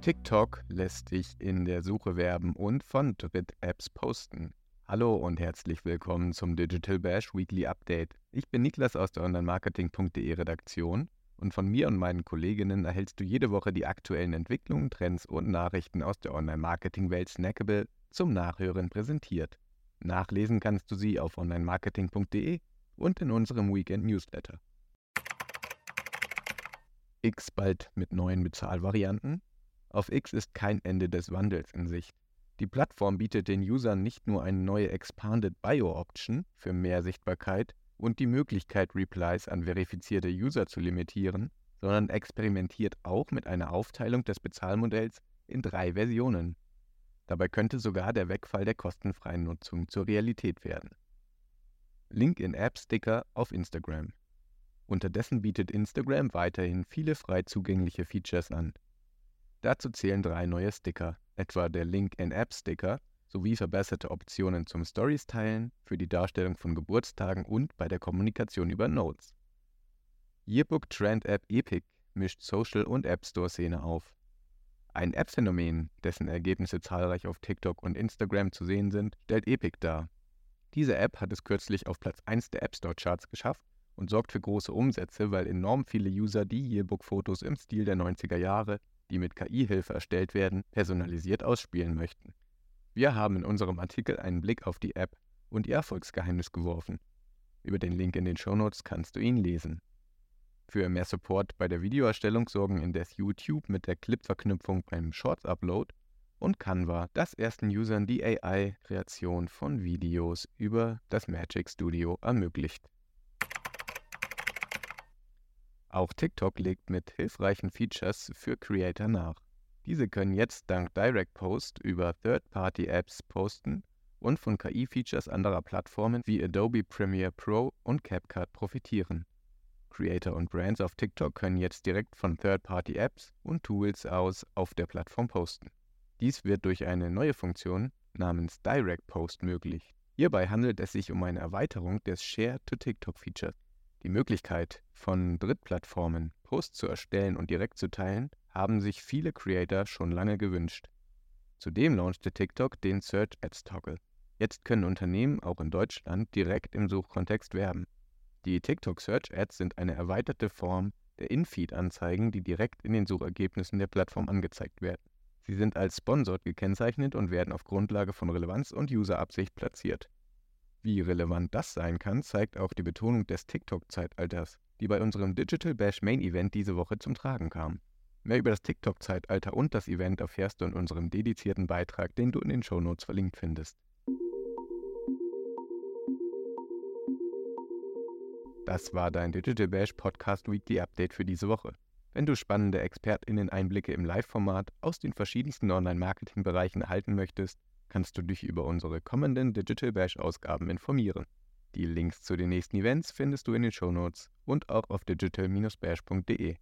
TikTok lässt dich in der Suche werben und von Dritt-Apps posten. Hallo und herzlich willkommen zum Digital Bash Weekly Update. Ich bin Niklas aus der Online-Marketing.de Redaktion und von mir und meinen Kolleginnen erhältst du jede Woche die aktuellen Entwicklungen, Trends und Nachrichten aus der Online-Marketing-Welt Snackable zum Nachhören präsentiert. Nachlesen kannst du sie auf online-marketing.de und in unserem Weekend Newsletter. X bald mit neuen Bezahlvarianten? Auf X ist kein Ende des Wandels in Sicht. Die Plattform bietet den Usern nicht nur eine neue Expanded Bio Option für mehr Sichtbarkeit und die Möglichkeit, Replies an verifizierte User zu limitieren, sondern experimentiert auch mit einer Aufteilung des Bezahlmodells in drei Versionen. Dabei könnte sogar der Wegfall der kostenfreien Nutzung zur Realität werden. Link in App Sticker auf Instagram. Unterdessen bietet Instagram weiterhin viele frei zugängliche Features an, Dazu zählen drei neue Sticker, etwa der Link-in-App-Sticker sowie verbesserte Optionen zum Stories-Teilen, für die Darstellung von Geburtstagen und bei der Kommunikation über Notes. Yearbook-Trend-App Epic mischt Social- und App Store-Szene auf. Ein App-Phänomen, dessen Ergebnisse zahlreich auf TikTok und Instagram zu sehen sind, stellt Epic dar. Diese App hat es kürzlich auf Platz 1 der App Store-Charts geschafft und sorgt für große Umsätze, weil enorm viele User die Yearbook-Fotos im Stil der 90er Jahre die mit KI-Hilfe erstellt werden, personalisiert ausspielen möchten. Wir haben in unserem Artikel einen Blick auf die App und ihr Erfolgsgeheimnis geworfen. Über den Link in den Shownotes kannst du ihn lesen. Für mehr Support bei der Videoerstellung sorgen indes YouTube mit der Clip-Verknüpfung beim Shorts-Upload und Canva, das ersten Usern die AI-Kreation von Videos über das Magic Studio ermöglicht. Auch TikTok legt mit hilfreichen Features für Creator nach. Diese können jetzt dank Direct Post über Third-Party-Apps posten und von KI-Features anderer Plattformen wie Adobe Premiere Pro und CapCut profitieren. Creator und Brands auf TikTok können jetzt direkt von Third-Party-Apps und Tools aus auf der Plattform posten. Dies wird durch eine neue Funktion namens Direct Post möglich. Hierbei handelt es sich um eine Erweiterung des Share-to-TikTok-Features. Die Möglichkeit, von Drittplattformen Posts zu erstellen und direkt zu teilen, haben sich viele Creator schon lange gewünscht. Zudem launchte TikTok den Search Ads Toggle. Jetzt können Unternehmen auch in Deutschland direkt im Suchkontext werben. Die TikTok Search Ads sind eine erweiterte Form der In-Feed-Anzeigen, die direkt in den Suchergebnissen der Plattform angezeigt werden. Sie sind als Sponsored gekennzeichnet und werden auf Grundlage von Relevanz und User-Absicht platziert. Wie relevant das sein kann, zeigt auch die Betonung des TikTok-Zeitalters, die bei unserem Digital Bash Main Event diese Woche zum Tragen kam. Mehr über das TikTok-Zeitalter und das Event erfährst du in unserem dedizierten Beitrag, den du in den Shownotes verlinkt findest. Das war dein Digital Bash Podcast Weekly Update für diese Woche. Wenn du spannende ExpertInnen-Einblicke im Live-Format aus den verschiedensten Online-Marketing-Bereichen erhalten möchtest, kannst du dich über unsere kommenden Digital Bash-Ausgaben informieren. Die Links zu den nächsten Events findest du in den Shownotes und auch auf digital-bash.de.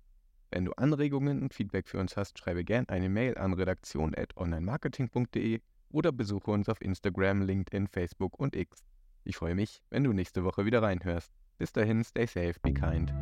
Wenn du Anregungen und Feedback für uns hast, schreibe gern eine Mail an redaktion.onlinemarketing.de oder besuche uns auf Instagram, LinkedIn, Facebook und X. Ich freue mich, wenn du nächste Woche wieder reinhörst. Bis dahin, stay safe, be kind.